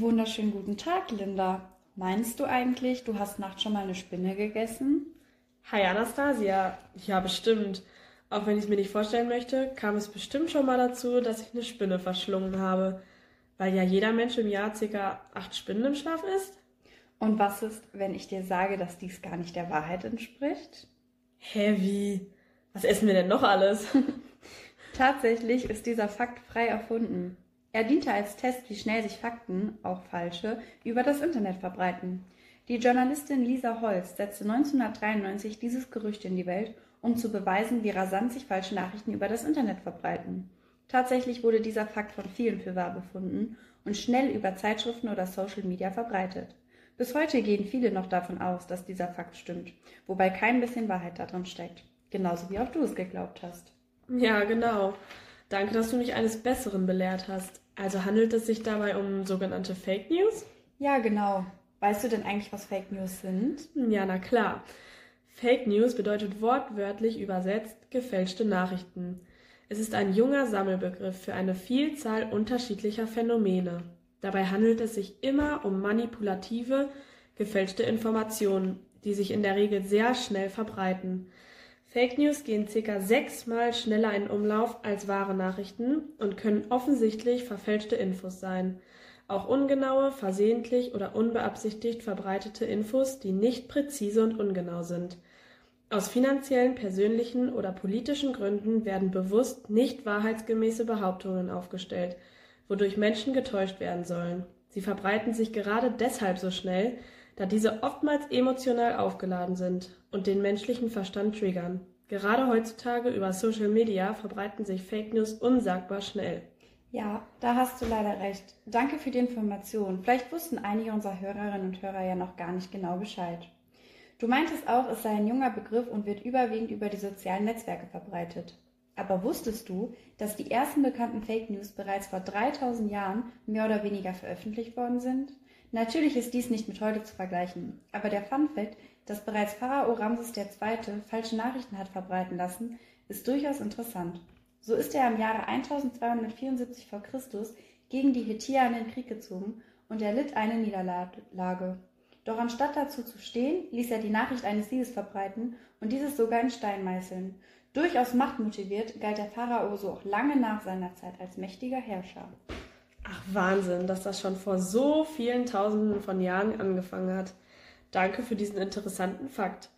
Wunderschönen guten Tag, Linda. Meinst du eigentlich, du hast nachts schon mal eine Spinne gegessen? Hi Anastasia. Ja, bestimmt. Auch wenn ich es mir nicht vorstellen möchte, kam es bestimmt schon mal dazu, dass ich eine Spinne verschlungen habe. Weil ja jeder Mensch im Jahr ca. acht Spinnen im Schlaf isst. Und was ist, wenn ich dir sage, dass dies gar nicht der Wahrheit entspricht? Wie? Was essen wir denn noch alles? Tatsächlich ist dieser Fakt frei erfunden. Er diente als Test, wie schnell sich Fakten, auch falsche, über das Internet verbreiten. Die Journalistin Lisa Holz setzte 1993 dieses Gerücht in die Welt, um zu beweisen, wie rasant sich falsche Nachrichten über das Internet verbreiten. Tatsächlich wurde dieser Fakt von vielen für wahr befunden und schnell über Zeitschriften oder Social Media verbreitet. Bis heute gehen viele noch davon aus, dass dieser Fakt stimmt, wobei kein bisschen Wahrheit darin steckt. Genauso wie auch du es geglaubt hast. Ja, genau. Danke, dass du mich eines Besseren belehrt hast. Also handelt es sich dabei um sogenannte Fake News? Ja, genau. Weißt du denn eigentlich, was Fake News sind? Ja, na klar. Fake News bedeutet wortwörtlich übersetzt gefälschte Nachrichten. Es ist ein junger Sammelbegriff für eine Vielzahl unterschiedlicher Phänomene. Dabei handelt es sich immer um manipulative, gefälschte Informationen, die sich in der Regel sehr schnell verbreiten. Fake News gehen circa sechsmal schneller in Umlauf als wahre Nachrichten und können offensichtlich verfälschte Infos sein. Auch ungenaue, versehentlich oder unbeabsichtigt verbreitete Infos, die nicht präzise und ungenau sind. Aus finanziellen, persönlichen oder politischen Gründen werden bewusst nicht wahrheitsgemäße Behauptungen aufgestellt, wodurch Menschen getäuscht werden sollen. Sie verbreiten sich gerade deshalb so schnell, da diese oftmals emotional aufgeladen sind und den menschlichen Verstand triggern. Gerade heutzutage über Social Media verbreiten sich Fake News unsagbar schnell. Ja, da hast du leider recht. Danke für die Information. Vielleicht wussten einige unserer Hörerinnen und Hörer ja noch gar nicht genau Bescheid. Du meintest auch, es sei ein junger Begriff und wird überwiegend über die sozialen Netzwerke verbreitet. Aber wusstest du, dass die ersten bekannten Fake News bereits vor 3000 Jahren mehr oder weniger veröffentlicht worden sind? Natürlich ist dies nicht mit heute zu vergleichen, aber der Fun Fact, dass bereits Pharao Ramses II. falsche Nachrichten hat verbreiten lassen, ist durchaus interessant. So ist er im Jahre 1274 v. Chr. gegen die Hethier in den Krieg gezogen und erlitt eine Niederlage. Doch anstatt dazu zu stehen, ließ er die Nachricht eines Sieges verbreiten und dieses sogar in Stein meißeln. Durchaus machtmotiviert galt der Pharao so auch lange nach seiner Zeit als mächtiger Herrscher. Ach Wahnsinn, dass das schon vor so vielen Tausenden von Jahren angefangen hat. Danke für diesen interessanten Fakt.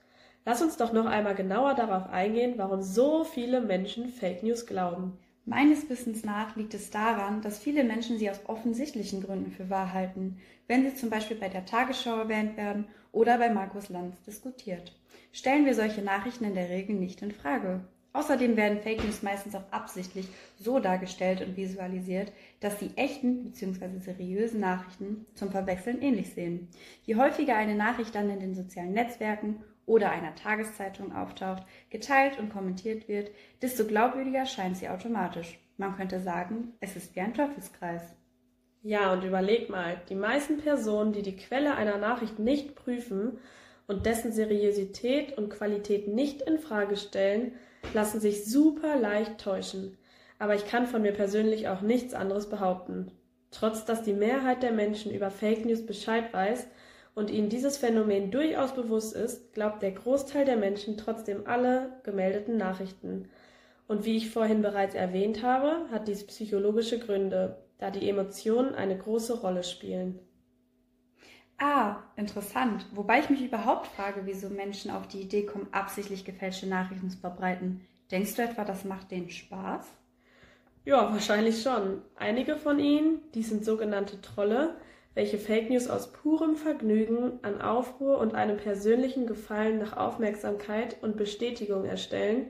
Lass uns doch noch einmal genauer darauf eingehen, warum so viele Menschen Fake News glauben. Meines Wissens nach liegt es daran, dass viele Menschen sie aus offensichtlichen Gründen für wahr halten, wenn sie zum Beispiel bei der Tagesschau erwähnt werden oder bei Markus Lanz diskutiert. Stellen wir solche Nachrichten in der Regel nicht in Frage. Außerdem werden Fake News meistens auch absichtlich so dargestellt und visualisiert, dass sie echten bzw. seriösen Nachrichten zum Verwechseln ähnlich sehen. Je häufiger eine Nachricht dann in den sozialen Netzwerken oder einer Tageszeitung auftaucht, geteilt und kommentiert wird, desto glaubwürdiger scheint sie automatisch. Man könnte sagen, es ist wie ein Teufelskreis. Ja, und überleg mal, die meisten Personen, die die Quelle einer Nachricht nicht prüfen und dessen Seriosität und Qualität nicht in Frage stellen, lassen sich super leicht täuschen. Aber ich kann von mir persönlich auch nichts anderes behaupten. Trotz dass die Mehrheit der Menschen über Fake News Bescheid weiß und ihnen dieses Phänomen durchaus bewusst ist, glaubt der Großteil der Menschen trotzdem alle gemeldeten Nachrichten. Und wie ich vorhin bereits erwähnt habe, hat dies psychologische Gründe, da die Emotionen eine große Rolle spielen. Ah, interessant. Wobei ich mich überhaupt frage, wieso Menschen auf die Idee kommen, absichtlich gefälschte Nachrichten zu verbreiten. Denkst du etwa, das macht denen Spaß? Ja, wahrscheinlich schon. Einige von ihnen, die sind sogenannte Trolle, welche Fake News aus purem Vergnügen an Aufruhr und einem persönlichen Gefallen nach Aufmerksamkeit und Bestätigung erstellen.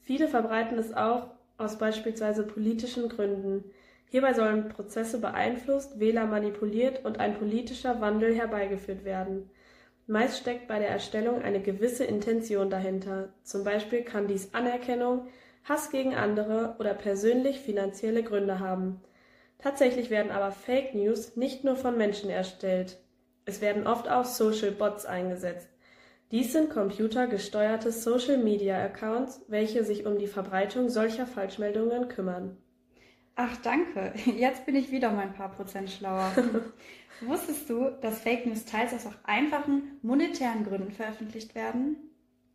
Viele verbreiten es auch aus beispielsweise politischen Gründen. Hierbei sollen Prozesse beeinflusst, Wähler manipuliert und ein politischer Wandel herbeigeführt werden. Meist steckt bei der Erstellung eine gewisse Intention dahinter. Zum Beispiel kann dies Anerkennung, Hass gegen andere oder persönlich finanzielle Gründe haben. Tatsächlich werden aber Fake News nicht nur von Menschen erstellt. Es werden oft auch Social Bots eingesetzt. Dies sind computergesteuerte Social Media Accounts, welche sich um die Verbreitung solcher Falschmeldungen kümmern. Ach, danke. Jetzt bin ich wieder mal ein paar Prozent schlauer. Wusstest du, dass Fake News teils aus auch einfachen monetären Gründen veröffentlicht werden?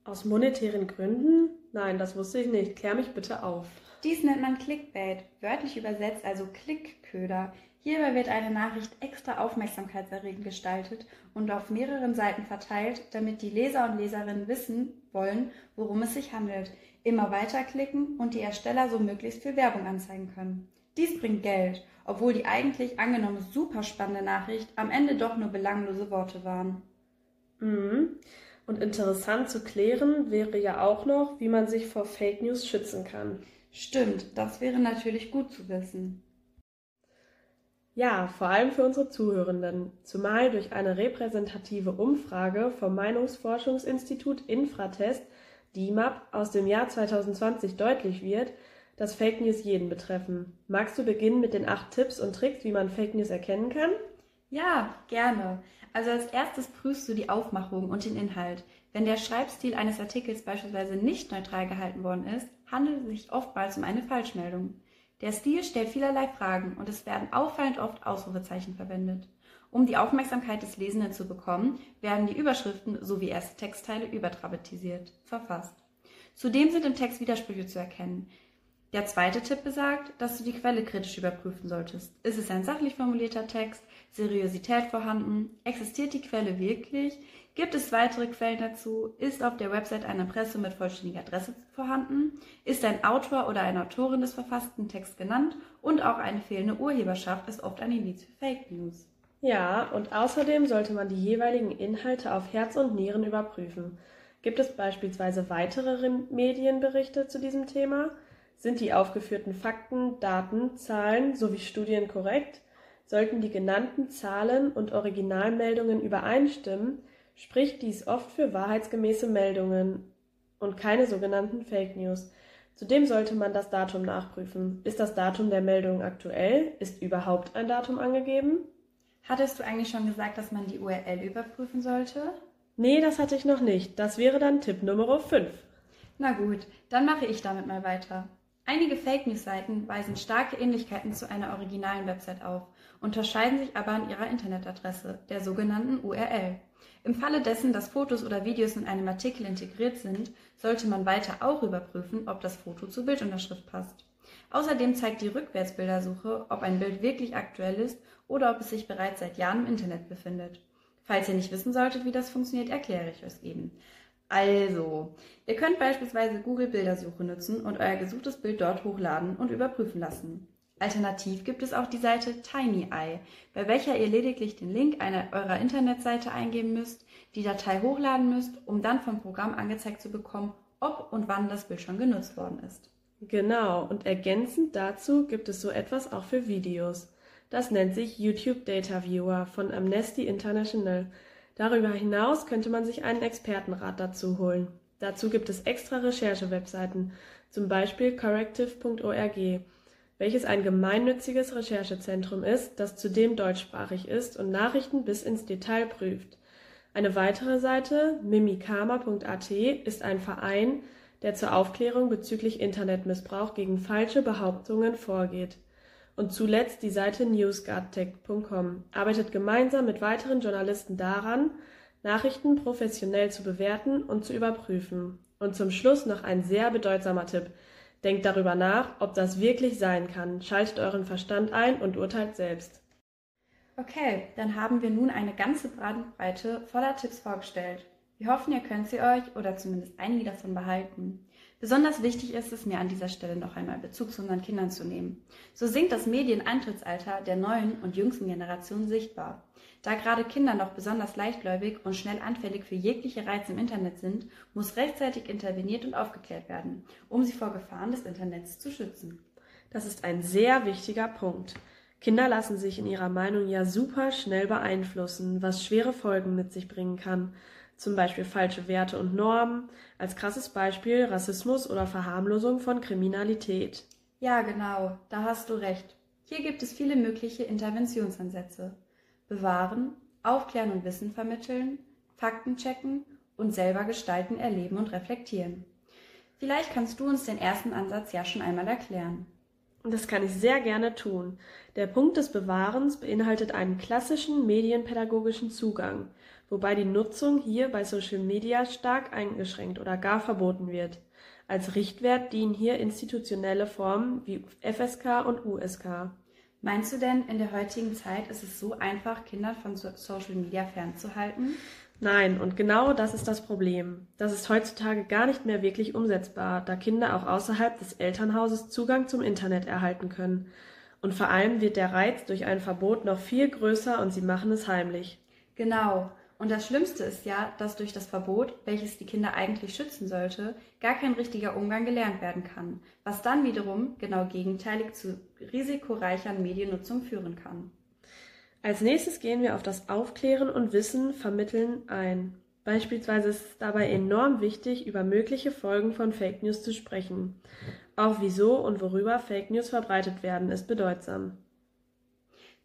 Aus monetären Gründen? Nein, das wusste ich nicht. Klär mich bitte auf. Dies nennt man Clickbait, wörtlich übersetzt also Klickköder. Hierbei wird eine Nachricht extra aufmerksamkeitserregend gestaltet und auf mehreren Seiten verteilt, damit die Leser und Leserinnen wissen wollen, worum es sich handelt, immer weiterklicken und die Ersteller so möglichst viel Werbung anzeigen können. Dies bringt Geld, obwohl die eigentlich angenommene super spannende Nachricht am Ende doch nur belanglose Worte waren. Mhm. Und interessant zu klären wäre ja auch noch, wie man sich vor Fake News schützen kann. Stimmt, das wäre natürlich gut zu wissen. Ja, vor allem für unsere Zuhörenden, zumal durch eine repräsentative Umfrage vom Meinungsforschungsinstitut Infratest, DIMAP, aus dem Jahr 2020 deutlich wird, dass Fake News jeden betreffen. Magst du beginnen mit den acht Tipps und Tricks, wie man Fake News erkennen kann? Ja, gerne. Also als erstes prüfst du die Aufmachung und den Inhalt. Wenn der Schreibstil eines Artikels beispielsweise nicht neutral gehalten worden ist, handelt es sich oftmals um eine Falschmeldung. Der Stil stellt vielerlei Fragen und es werden auffallend oft Ausrufezeichen verwendet. Um die Aufmerksamkeit des Lesenden zu bekommen, werden die Überschriften sowie erste Textteile überdramatisiert, verfasst. Zudem sind im Text Widersprüche zu erkennen. Der zweite Tipp besagt, dass du die Quelle kritisch überprüfen solltest. Ist es ein sachlich formulierter Text? Seriosität vorhanden? Existiert die Quelle wirklich? Gibt es weitere Quellen dazu? Ist auf der Website eine Presse mit vollständiger Adresse vorhanden? Ist ein Autor oder eine Autorin des verfassten Texts genannt? Und auch eine fehlende Urheberschaft ist oft ein Indiz für Fake News. Ja, und außerdem sollte man die jeweiligen Inhalte auf Herz und Nieren überprüfen. Gibt es beispielsweise weitere Medienberichte zu diesem Thema? Sind die aufgeführten Fakten, Daten, Zahlen sowie Studien korrekt? Sollten die genannten Zahlen und Originalmeldungen übereinstimmen, spricht dies oft für wahrheitsgemäße Meldungen und keine sogenannten Fake News. Zudem sollte man das Datum nachprüfen. Ist das Datum der Meldung aktuell? Ist überhaupt ein Datum angegeben? Hattest du eigentlich schon gesagt, dass man die URL überprüfen sollte? Nee, das hatte ich noch nicht. Das wäre dann Tipp Nummer 5. Na gut, dann mache ich damit mal weiter. Einige Fake News-Seiten weisen starke Ähnlichkeiten zu einer originalen Website auf, unterscheiden sich aber an ihrer Internetadresse, der sogenannten URL. Im Falle dessen, dass Fotos oder Videos in einem Artikel integriert sind, sollte man weiter auch überprüfen, ob das Foto zur Bildunterschrift passt. Außerdem zeigt die Rückwärtsbildersuche, ob ein Bild wirklich aktuell ist oder ob es sich bereits seit Jahren im Internet befindet. Falls ihr nicht wissen solltet, wie das funktioniert, erkläre ich euch eben. Also, ihr könnt beispielsweise Google Bildersuche nutzen und euer gesuchtes Bild dort hochladen und überprüfen lassen. Alternativ gibt es auch die Seite TinyEye, bei welcher ihr lediglich den Link einer eurer Internetseite eingeben müsst, die Datei hochladen müsst, um dann vom Programm angezeigt zu bekommen, ob und wann das Bild schon genutzt worden ist. Genau, und ergänzend dazu gibt es so etwas auch für Videos. Das nennt sich YouTube Data Viewer von Amnesty International. Darüber hinaus könnte man sich einen Expertenrat dazu holen. Dazu gibt es extra Recherche-Webseiten, zum Beispiel corrective.org welches ein gemeinnütziges Recherchezentrum ist, das zudem deutschsprachig ist und Nachrichten bis ins Detail prüft. Eine weitere Seite, mimikama.at, ist ein Verein, der zur Aufklärung bezüglich Internetmissbrauch gegen falsche Behauptungen vorgeht. Und zuletzt die Seite newsguardtech.com arbeitet gemeinsam mit weiteren Journalisten daran, Nachrichten professionell zu bewerten und zu überprüfen. Und zum Schluss noch ein sehr bedeutsamer Tipp. Denkt darüber nach, ob das wirklich sein kann. Schaltet euren Verstand ein und urteilt selbst. Okay, dann haben wir nun eine ganze Bandbreite voller Tipps vorgestellt. Wir hoffen, ihr könnt sie euch oder zumindest einige davon behalten. Besonders wichtig ist es mir an dieser Stelle noch einmal Bezug zu unseren Kindern zu nehmen. So sinkt das Medieneintrittsalter der neuen und jüngsten Generation sichtbar. Da gerade Kinder noch besonders leichtgläubig und schnell anfällig für jegliche Reize im Internet sind, muss rechtzeitig interveniert und aufgeklärt werden, um sie vor Gefahren des Internets zu schützen. Das ist ein sehr wichtiger Punkt. Kinder lassen sich in ihrer Meinung ja super schnell beeinflussen, was schwere Folgen mit sich bringen kann zum Beispiel falsche Werte und Normen, als krasses Beispiel Rassismus oder Verharmlosung von Kriminalität. Ja, genau, da hast du recht. Hier gibt es viele mögliche Interventionsansätze. Bewahren, aufklären und Wissen vermitteln, Fakten checken und selber gestalten, erleben und reflektieren. Vielleicht kannst du uns den ersten Ansatz ja schon einmal erklären. Das kann ich sehr gerne tun. Der Punkt des Bewahrens beinhaltet einen klassischen medienpädagogischen Zugang, wobei die Nutzung hier bei Social Media stark eingeschränkt oder gar verboten wird. Als Richtwert dienen hier institutionelle Formen wie FSK und USK. Meinst du denn, in der heutigen Zeit ist es so einfach, Kinder von Social Media fernzuhalten? Nein, und genau das ist das Problem. Das ist heutzutage gar nicht mehr wirklich umsetzbar, da Kinder auch außerhalb des Elternhauses Zugang zum Internet erhalten können. Und vor allem wird der Reiz durch ein Verbot noch viel größer und sie machen es heimlich. Genau. Und das Schlimmste ist ja, dass durch das Verbot, welches die Kinder eigentlich schützen sollte, gar kein richtiger Umgang gelernt werden kann, was dann wiederum genau gegenteilig zu risikoreicher Mediennutzung führen kann. Als nächstes gehen wir auf das Aufklären und Wissen vermitteln ein. Beispielsweise ist es dabei enorm wichtig, über mögliche Folgen von Fake News zu sprechen. Auch wieso und worüber Fake News verbreitet werden, ist bedeutsam.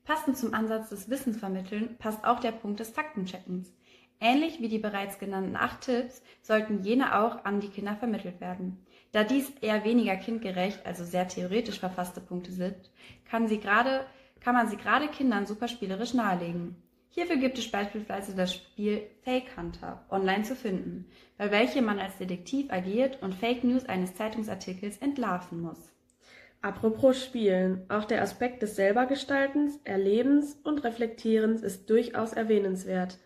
Passend zum Ansatz des Wissensvermitteln passt auch der Punkt des Faktencheckens. Ähnlich wie die bereits genannten acht Tipps sollten jene auch an die Kinder vermittelt werden. Da dies eher weniger kindgerecht, also sehr theoretisch verfasste Punkte sind, kann, sie grade, kann man sie gerade Kindern super spielerisch nahelegen. Hierfür gibt es beispielsweise das Spiel Fake Hunter online zu finden, bei welchem man als Detektiv agiert und Fake News eines Zeitungsartikels entlarven muss. Apropos Spielen, auch der Aspekt des Selbergestaltens, Erlebens und Reflektierens ist durchaus erwähnenswert.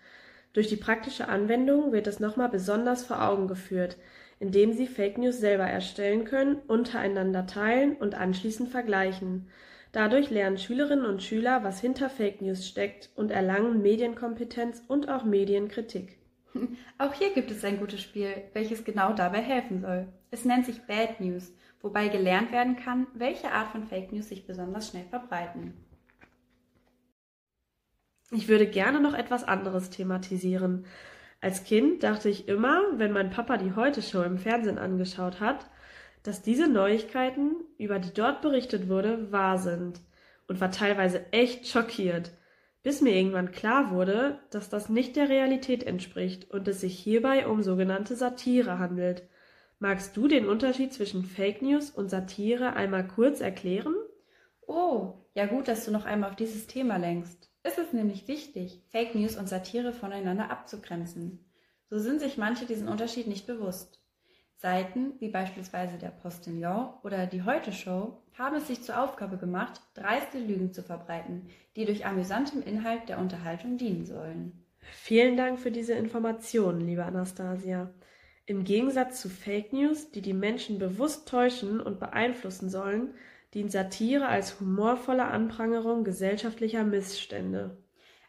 Durch die praktische Anwendung wird es nochmal besonders vor Augen geführt, indem Sie Fake News selber erstellen können, untereinander teilen und anschließend vergleichen. Dadurch lernen Schülerinnen und Schüler, was hinter Fake News steckt und erlangen Medienkompetenz und auch Medienkritik. Auch hier gibt es ein gutes Spiel, welches genau dabei helfen soll. Es nennt sich Bad News wobei gelernt werden kann, welche Art von Fake News sich besonders schnell verbreiten. Ich würde gerne noch etwas anderes thematisieren. Als Kind dachte ich immer, wenn mein Papa die Heute-Show im Fernsehen angeschaut hat, dass diese Neuigkeiten, über die dort berichtet wurde, wahr sind und war teilweise echt schockiert, bis mir irgendwann klar wurde, dass das nicht der Realität entspricht und es sich hierbei um sogenannte Satire handelt. Magst du den Unterschied zwischen Fake News und Satire einmal kurz erklären? Oh, ja gut, dass du noch einmal auf dieses Thema lenkst. Es ist nämlich wichtig, Fake News und Satire voneinander abzugrenzen. So sind sich manche diesen Unterschied nicht bewusst. Seiten wie beispielsweise der Postillon oder die Heute Show haben es sich zur Aufgabe gemacht, dreiste Lügen zu verbreiten, die durch amüsantem Inhalt der Unterhaltung dienen sollen. Vielen Dank für diese Informationen, liebe Anastasia. Im Gegensatz zu Fake News, die die Menschen bewusst täuschen und beeinflussen sollen, dient Satire als humorvolle Anprangerung gesellschaftlicher Missstände.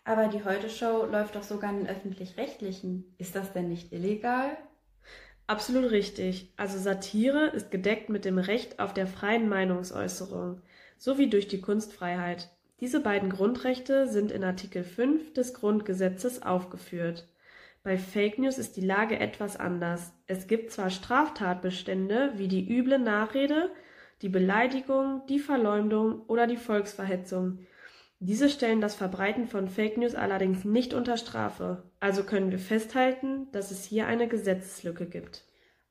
Aber die Heute-Show läuft doch sogar in den öffentlich-rechtlichen. Ist das denn nicht illegal? Absolut richtig. Also Satire ist gedeckt mit dem Recht auf der freien Meinungsäußerung sowie durch die Kunstfreiheit. Diese beiden Grundrechte sind in Artikel 5 des Grundgesetzes aufgeführt. Bei Fake News ist die Lage etwas anders. Es gibt zwar Straftatbestände wie die üble Nachrede, die Beleidigung, die Verleumdung oder die Volksverhetzung. Diese stellen das Verbreiten von Fake News allerdings nicht unter Strafe. Also können wir festhalten, dass es hier eine Gesetzeslücke gibt.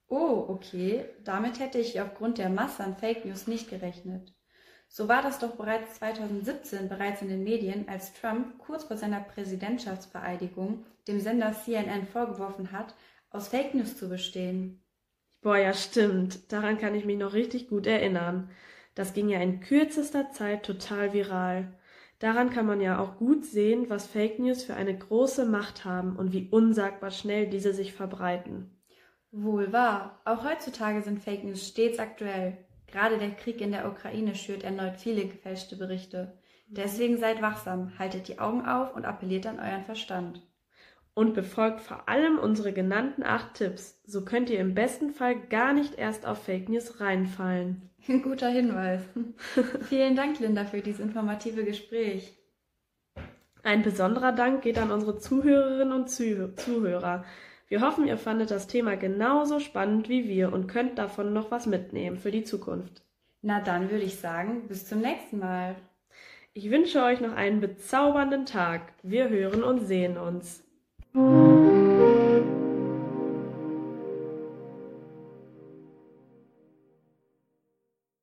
Oh, okay. Damit hätte ich aufgrund der Masse an Fake News nicht gerechnet. So war das doch bereits 2017 bereits in den Medien, als Trump kurz vor seiner Präsidentschaftsvereidigung dem Sender CNN vorgeworfen hat, aus Fake News zu bestehen. Boah, ja stimmt. Daran kann ich mich noch richtig gut erinnern. Das ging ja in kürzester Zeit total viral. Daran kann man ja auch gut sehen, was Fake News für eine große Macht haben und wie unsagbar schnell diese sich verbreiten. Wohl wahr. Auch heutzutage sind Fake News stets aktuell. Gerade der Krieg in der Ukraine schürt erneut viele gefälschte Berichte. Deswegen seid wachsam, haltet die Augen auf und appelliert an euren Verstand. Und befolgt vor allem unsere genannten acht Tipps. So könnt ihr im besten Fall gar nicht erst auf Fake News reinfallen. Guter Hinweis. Vielen Dank, Linda, für dieses informative Gespräch. Ein besonderer Dank geht an unsere Zuhörerinnen und Zuhörer. Wir hoffen, ihr fandet das Thema genauso spannend wie wir und könnt davon noch was mitnehmen für die Zukunft. Na dann würde ich sagen, bis zum nächsten Mal. Ich wünsche euch noch einen bezaubernden Tag. Wir hören und sehen uns.